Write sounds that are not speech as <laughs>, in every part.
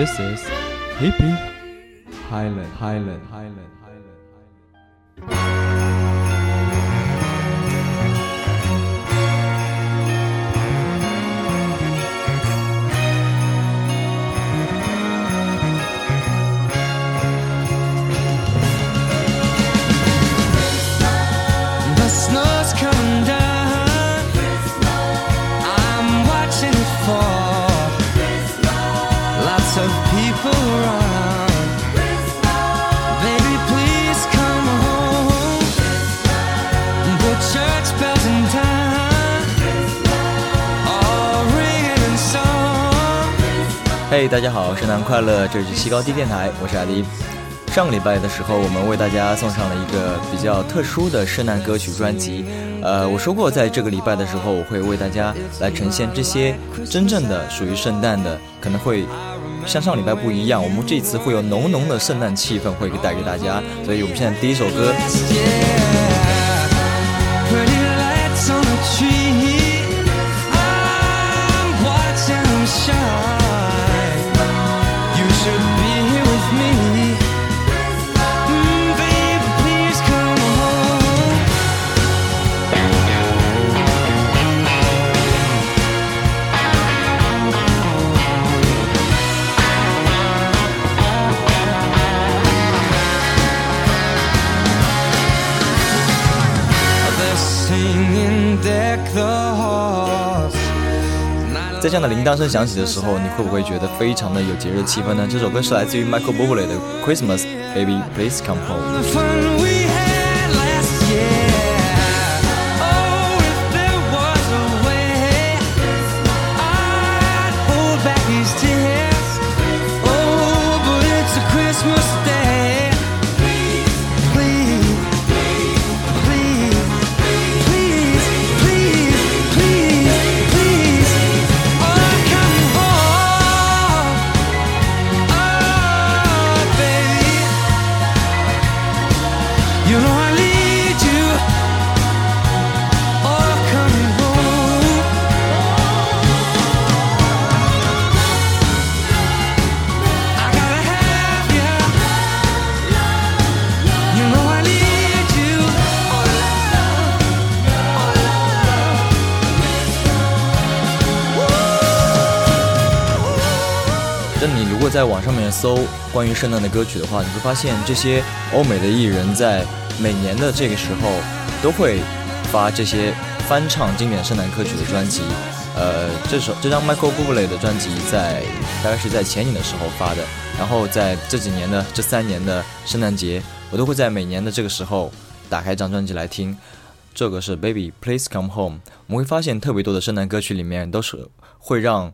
This is Hippie Highland Highland 大家好，圣诞快乐！这里是西高地电台，我是阿迪。上个礼拜的时候，我们为大家送上了一个比较特殊的圣诞歌曲专辑。呃，我说过，在这个礼拜的时候，我会为大家来呈现这些真正的属于圣诞的，可能会像上礼拜不一样。我们这次会有浓浓的圣诞气氛会带给大家，所以我们现在第一首歌。这样的铃铛声响起的时候，你会不会觉得非常的有节日气氛呢？这首歌是来自于 Michael Bublé 的《Christmas Baby Please Come Home》。搜关于圣诞的歌曲的话，你会发现这些欧美的艺人在每年的这个时候都会发这些翻唱经典圣诞歌曲的专辑。呃，这首这张 Michael Bublé 的专辑在大概是在前年的时候发的，然后在这几年的这三年的圣诞节，我都会在每年的这个时候打开一张专辑来听。这个是 Baby Please Come Home。我们会发现特别多的圣诞歌曲里面都是会让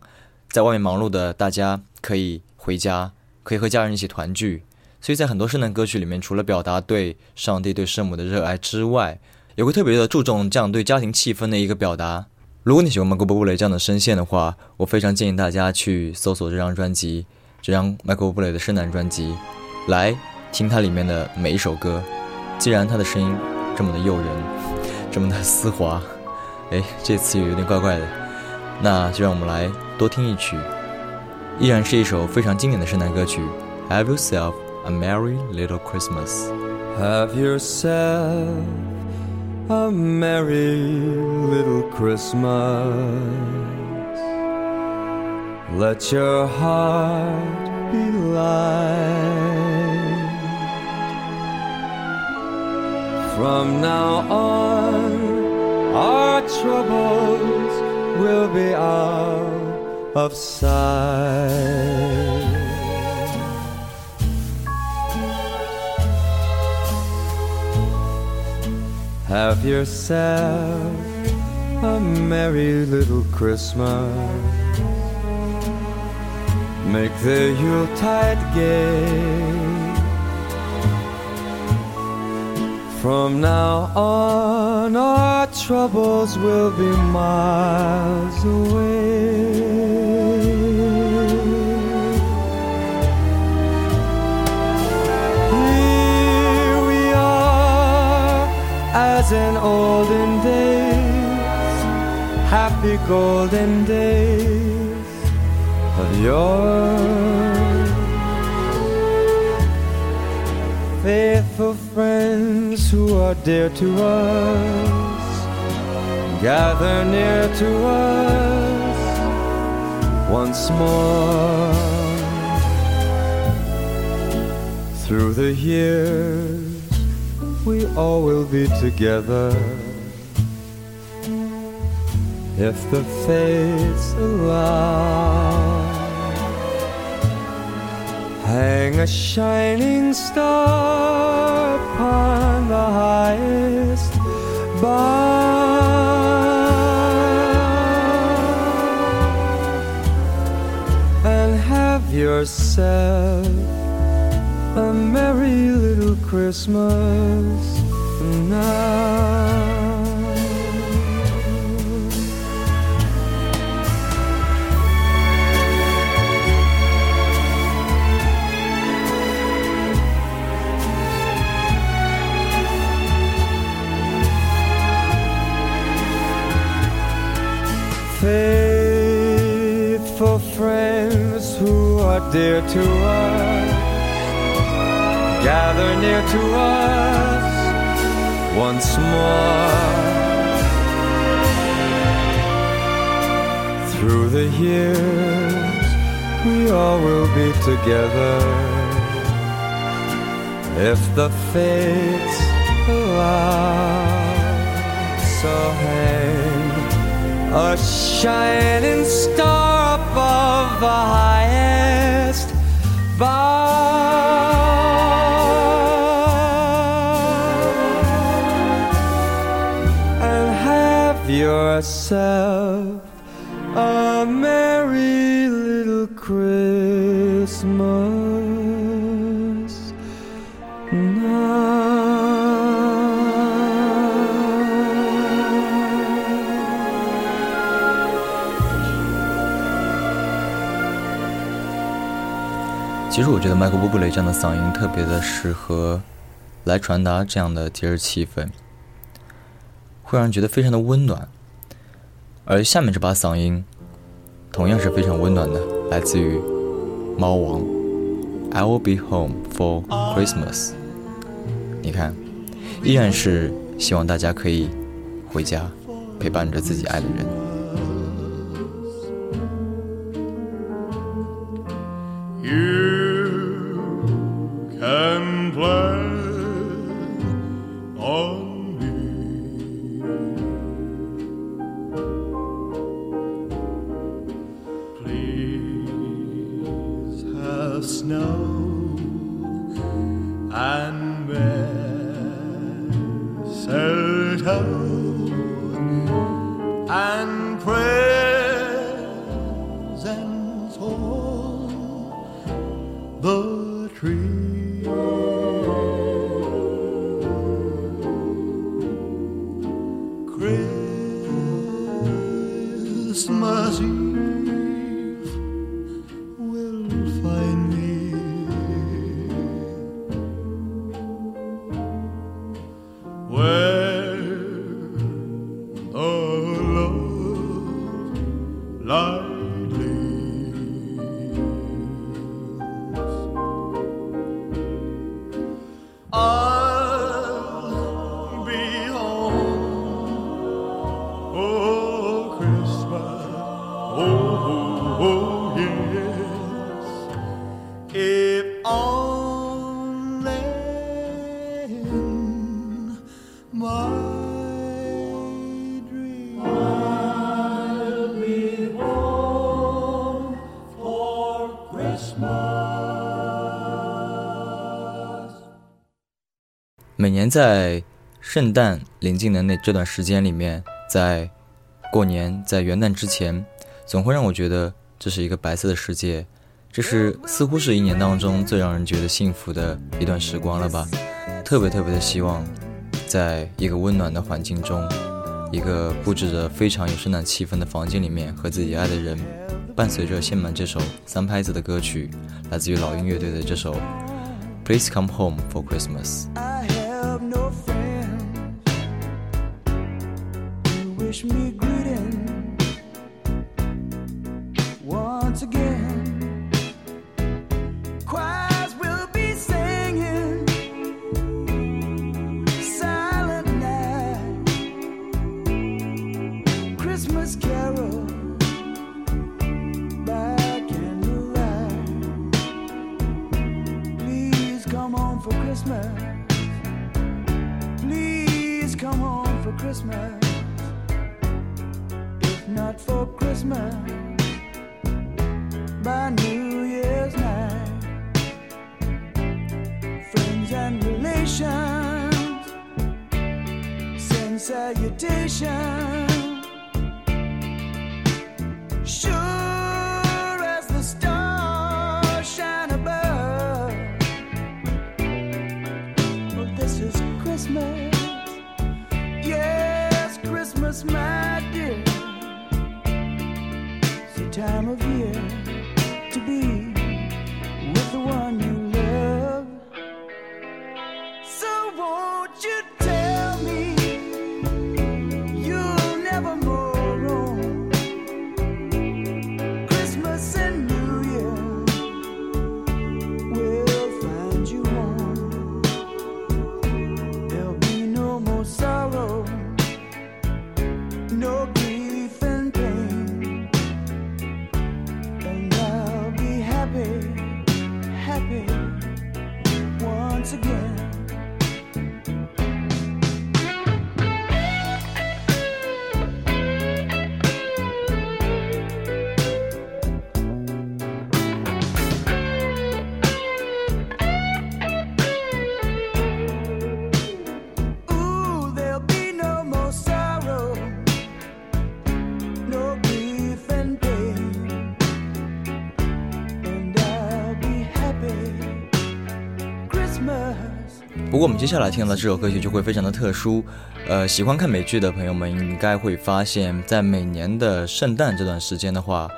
在外面忙碌的大家可以回家，可以和家人一起团聚。所以在很多圣诞歌曲里面，除了表达对上帝、对圣母的热爱之外，也会特别的注重这样对家庭气氛的一个表达。如果你喜欢 Michael Bublé 这样的声线的话，我非常建议大家去搜索这张专辑，这张 Michael Bublé 的圣诞专辑，来听它里面的每一首歌。既然他的声音这么的诱人，这么的丝滑，哎，这次有点怪怪的，那就让我们来多听一曲，依然是一首非常经典的圣诞歌曲《Have Yourself a Merry Little Christmas》。 Have yourself a merry little Christmas. Let your heart be light. From now on, our troubles will be out of sight. Have yourself a merry little Christmas. Make the Yuletide gay. From now on, our troubles will be miles away. As in olden days, happy golden days of yore. Faithful friends who are dear to us, gather near to us once more. Through the years, we all will be together. If the fates allow, hang a shining star upon the highest bough, and have yourself a merry little Christmas now. Faithful friends who are dear to us gather near to us once more. Through the years, we all will be together if the fates allow. So hang a shining star above the highest bough yourself a merry little Christmas now. 其实我觉得迈克·布布雷这样的嗓音特别的适合来传达这样的节日气氛，会让人觉得非常的温暖。而下面这把嗓音同样是非常温暖的，来自于猫王，I will be home for Christmas。你看，依然是希望大家可以回家，陪伴着自己爱的人。在圣诞临近的那这段时间里面，在过年在元旦之前，总会让我觉得这是一个白色的世界，这是似乎是一年当中最让人觉得幸福的一段时光了吧。特别特别的希望，在一个温暖的环境中，一个布置着非常有圣诞气氛的房间里面，和自己爱的人，伴随着献满这首三拍子的歌曲，来自于老鹰乐队的这首《Please Come Home for Christmas》。Me Sure as the stars shine above. This is Christmas. Yes, Christmas, my dear. It's the time of year to be 不过我们接下来听到这首歌曲就会非常的特殊，呃，喜欢看美剧的朋友们应该会发现，在每年的圣诞这段时间的话，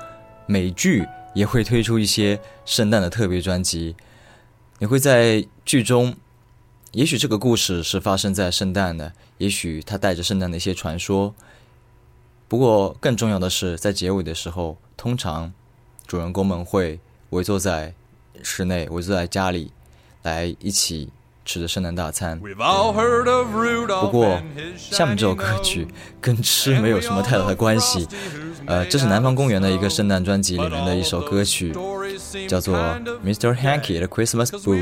美剧也会推出一些圣诞的特别专辑。你会在剧中，也许这个故事是发生在圣诞的，也许它带着圣诞的一些传说。不过更重要的是，在结尾的时候，通常主人公们会围坐在室内，围坐在家里，来一起吃着圣诞大餐。不过下面这首歌曲跟吃没有什么太大的关系。呃，这是南方公园的一个圣诞专辑里面的一首歌曲，叫做《Mr. Hanky 的 Christmas Boo》。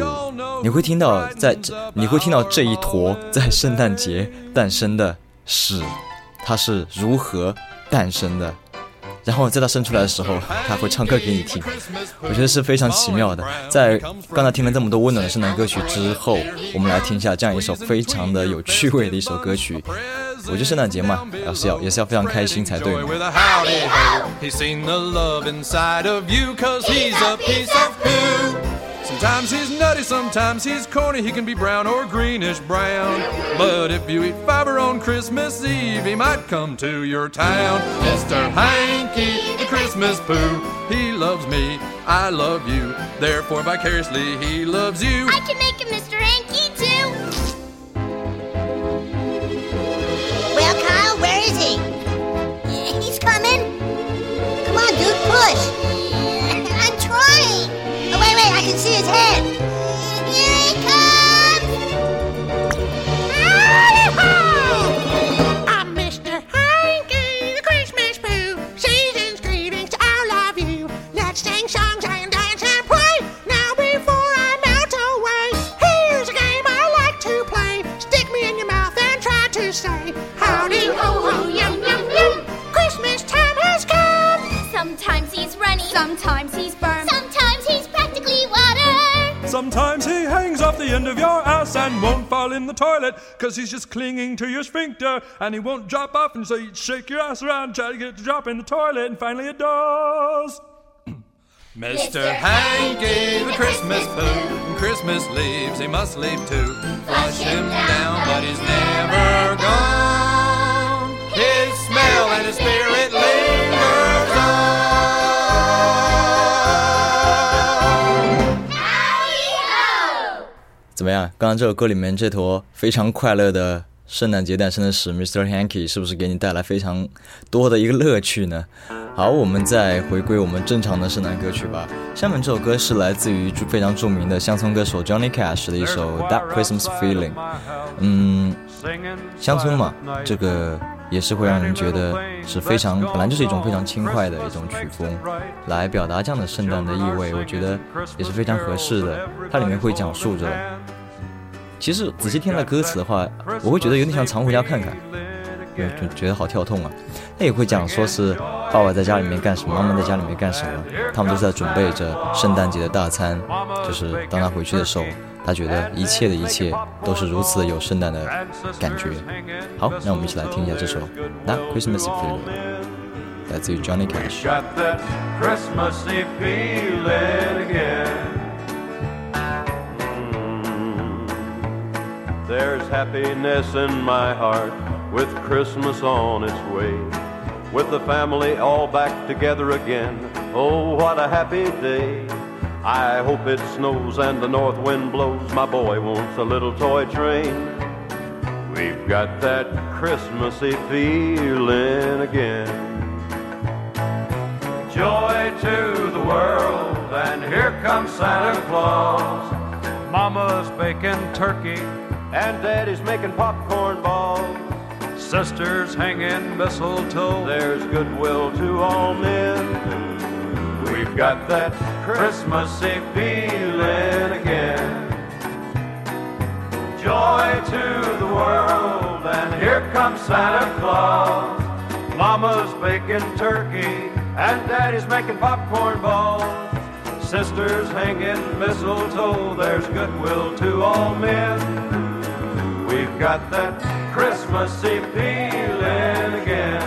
你会听到在这，你会听到这一坨在圣诞节诞生的屎，它是如何诞生的。然后在他生出来的时候，他会唱歌给你听，我觉得是非常奇妙的。在刚才听了这么多温暖的圣诞歌曲之后，我们来听一下这样一首非常的有趣味的一首歌曲。我觉得圣诞节嘛，要是要也是要非常开心才对 Sometimes he's nutty, sometimes he's corny. He can be brown or greenish brown. But if you eat fiber on Christmas Eve, he might come to your town. Mr. Hanky, the Christmas poo. He loves me, I love you. Therefore, vicariously, he loves you. I can make him Mr. Hanky too. Well, Kyle, where is he? <laughs> He's coming. Come on, dude, push. 你看见？Because he's just clinging to your sphincter and he won't drop off. And so you shake your ass around, try to get it to drop in the toilet, and finally it does. <clears throat> Mr. Hanky, a Christmas poo, and Christmas leaves, he must leave too. Flush him down, but he's never gone. His smell and his spirit 怎么样？刚刚这首歌里面这坨非常快乐的圣诞节诞生的史 Mr. Hanky 是不是给你带来非常多的一个乐趣呢？好，我们再回归我们正常的圣诞歌曲吧。下面这首歌是来自于非常著名的乡村歌手 Johnny Cash 的一首《That Christmas Feeling》。嗯，乡村嘛，这个也是会让人觉得是非常，本来就是一种非常轻快的一种曲风，来表达这样的圣诞的意味，我觉得也是非常合适的。它里面会讲述着，其实仔细听了歌词的话，我会觉得有点像《常回家看看》。就觉得好跳痛啊！他也会讲说是爸爸在家里面干什么，妈妈在家里面干什么，他们都在准备着圣诞节的大餐。就是当他回去的时候，他觉得一切的一切都是如此的有圣诞的感觉。好，让我们一起来听一下这首《That Christmas Feeling》，来自于 Johnny Cash。There's happiness in my heart with Christmas on its way. With the family all back together again. Oh, what a happy day. I hope it snows and the north wind blows. My boy wants a little toy train. We've got that Christmassy feeling again joy to the world, and here comes Santa Claus. Mama's baking turkey, and Daddy's making popcorn balls. Sisters hanging mistletoe, there's goodwill to all men. We've got that Christmassy feeling again. Joy to the world, and here comes Santa Claus. Mama's baking turkey, and Daddy's making popcorn balls. Sisters hanging mistletoe, there's goodwill to all men. We've got that Christmassy feeling again.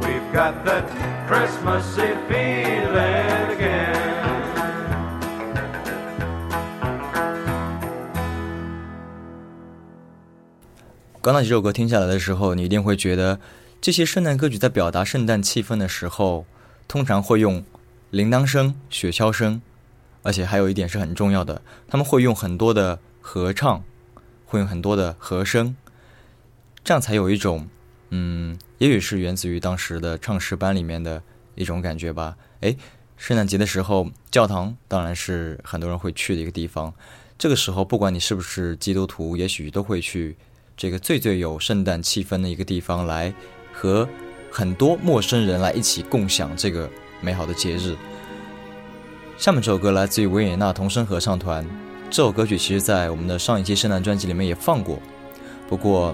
We've got that Christmassy feeling again. 刚那几首歌听下来的时候，你一定会觉得，这些圣诞歌曲在表达圣诞气氛的时候，通常会用铃铛声、雪橇声，而且还有一点是很重要的，他们会用很多的合唱，会用很多的和声，这样才有一种，嗯，也许是源自于当时的唱诗班里面的一种感觉吧。诶，圣诞节的时候，教堂当然是很多人会去的一个地方，这个时候不管你是不是基督徒，也许都会去。这个最最有圣诞气氛的一个地方，来和很多陌生人来一起共享这个美好的节日。下面这首歌来自于维也纳童声合唱团，这首歌曲其实在我们的上一期圣诞专辑里面也放过，不过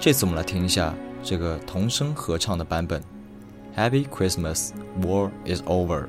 这次我们来听一下这个童声合唱的版本。Happy Christmas, War is over.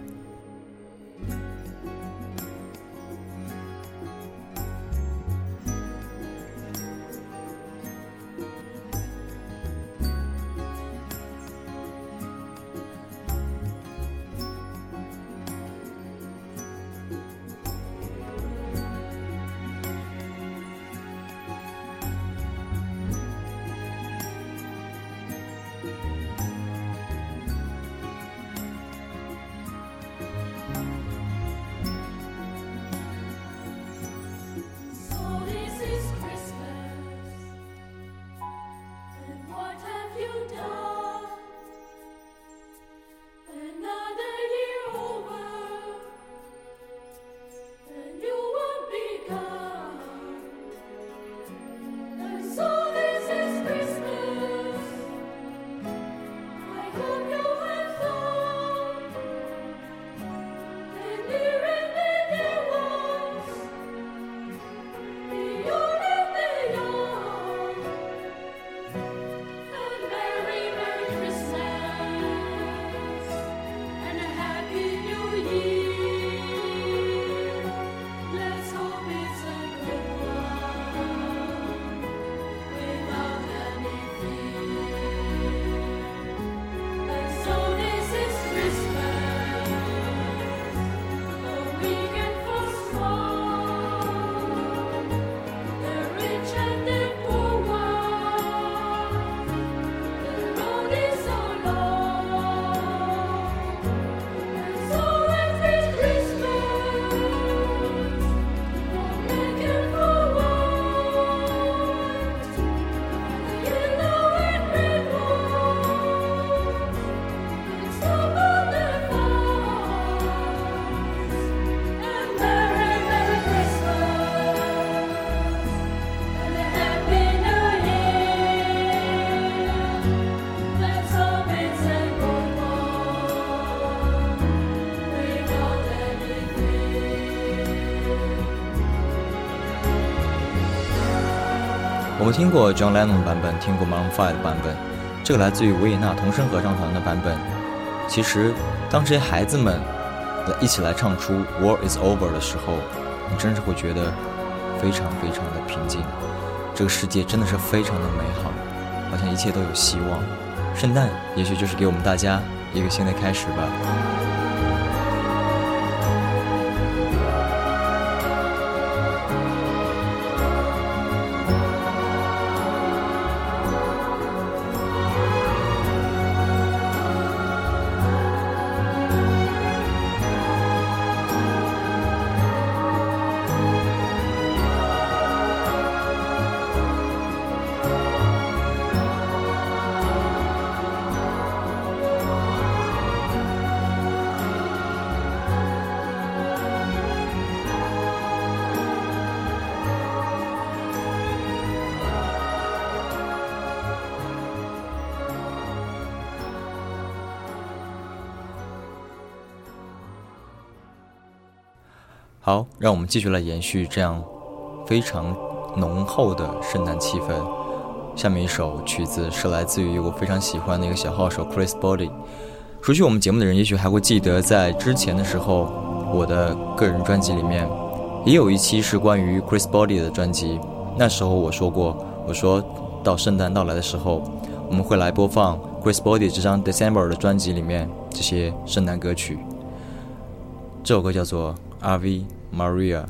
听过 John Lennon 版本，听过 Maroon 5的版本，这个来自于维也纳童声合唱团的版本。其实，当这些孩子们一起来唱出 War is over 的时候，你真是会觉得非常非常的平静。这个世界真的是非常的美好，好像一切都有希望。圣诞也许就是给我们大家一个新的开始吧。好，让我们继续来延续这样非常浓厚的圣诞气氛。下面一首曲子是来自于我非常喜欢的一个小号手 Chris Body。熟悉我们节目的人也许还会记得，在之前的时候，我的个人专辑里面也有一期是关于 Chris Body 的专辑。那时候我说过，我说到圣诞到来的时候，我们会来播放 Chris Body 这张 December 的专辑里面这些圣诞歌曲。这首歌叫做。Ave Maria.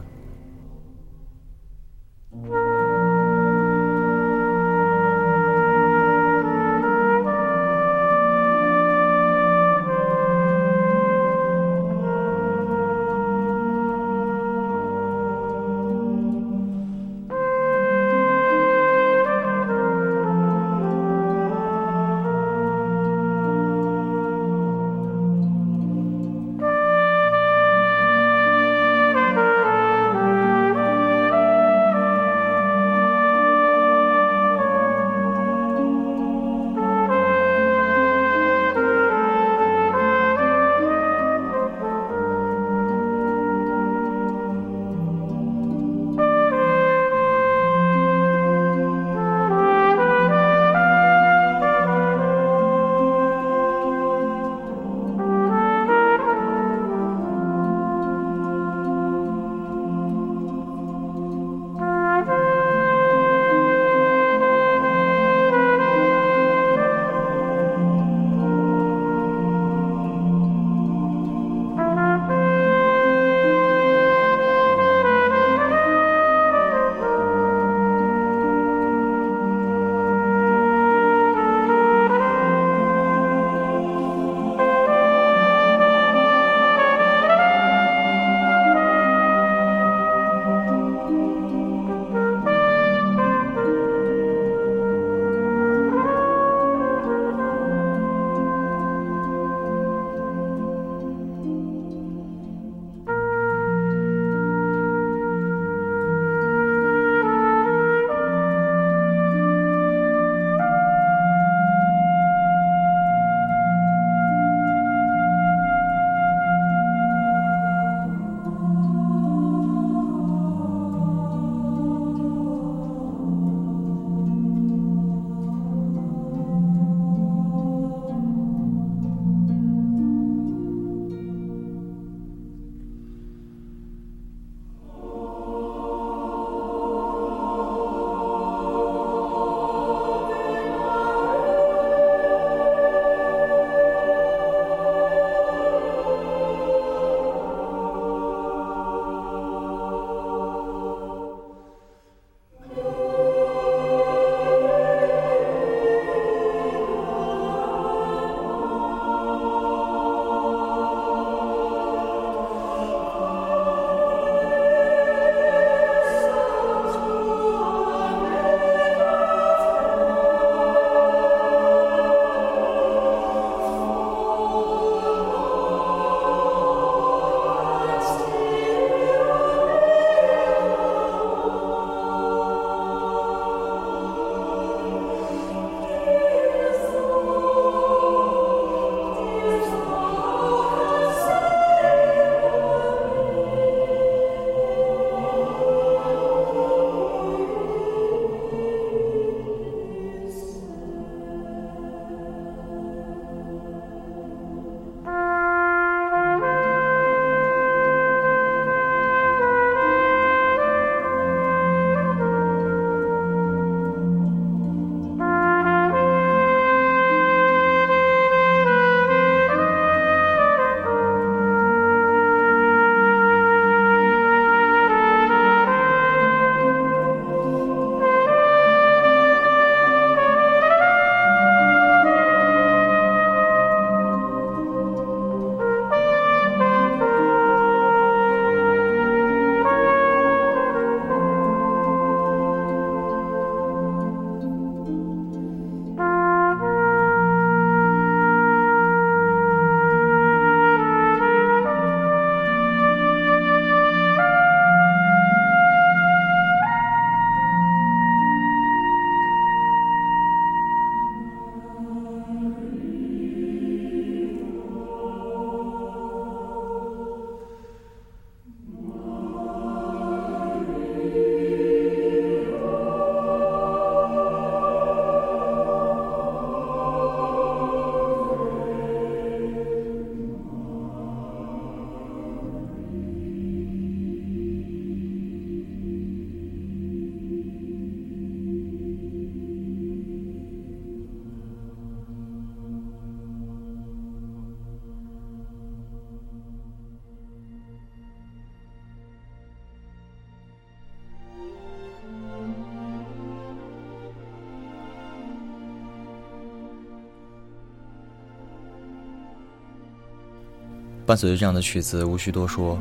伴随着这样的曲子，无需多说，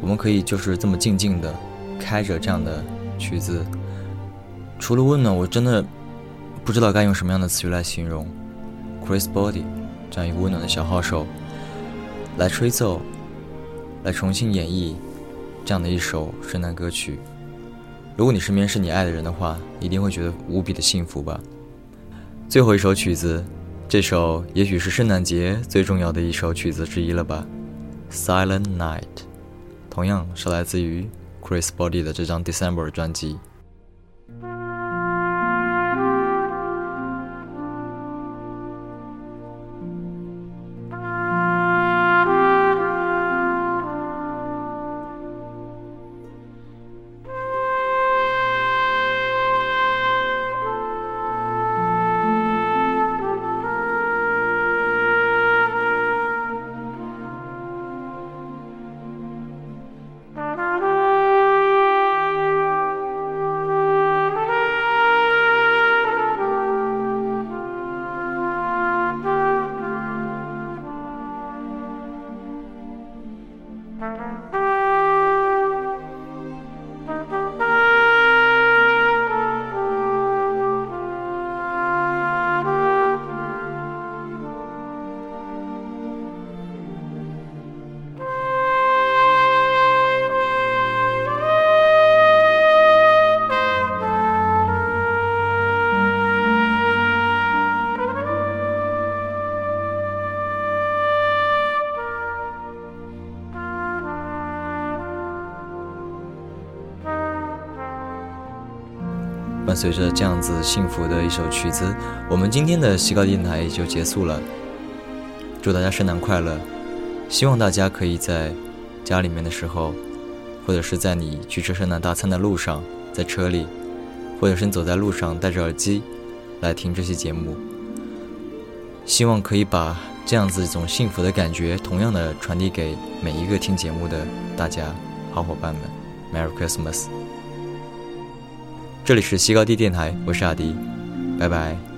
我们可以就是这么静静的开着这样的曲子。除了温暖，我真的不知道该用什么样的词语来形容 Chris Body 这样一个温暖的小号手来吹奏，来重新演绎这样的一首圣诞歌曲。如果你身边是你爱的人的话，一定会觉得无比的幸福吧。最后一首曲子，这首也许是圣诞节最重要的一首曲子之一了吧，《Silent Night》，同样是来自于 Chris Body 的这张 December 专辑。随着这样子幸福的一首曲子，我们今天的西高电台也就结束了。祝大家圣诞快乐！希望大家可以在家里面的时候，或者是在你去吃圣诞大餐的路上，在车里，或者是你走在路上戴着耳机来听这期节目。希望可以把这样子一种幸福的感觉，同样的传递给每一个听节目的大家好伙伴们。Merry Christmas！这里是西高地电台，我是阿迪，拜拜。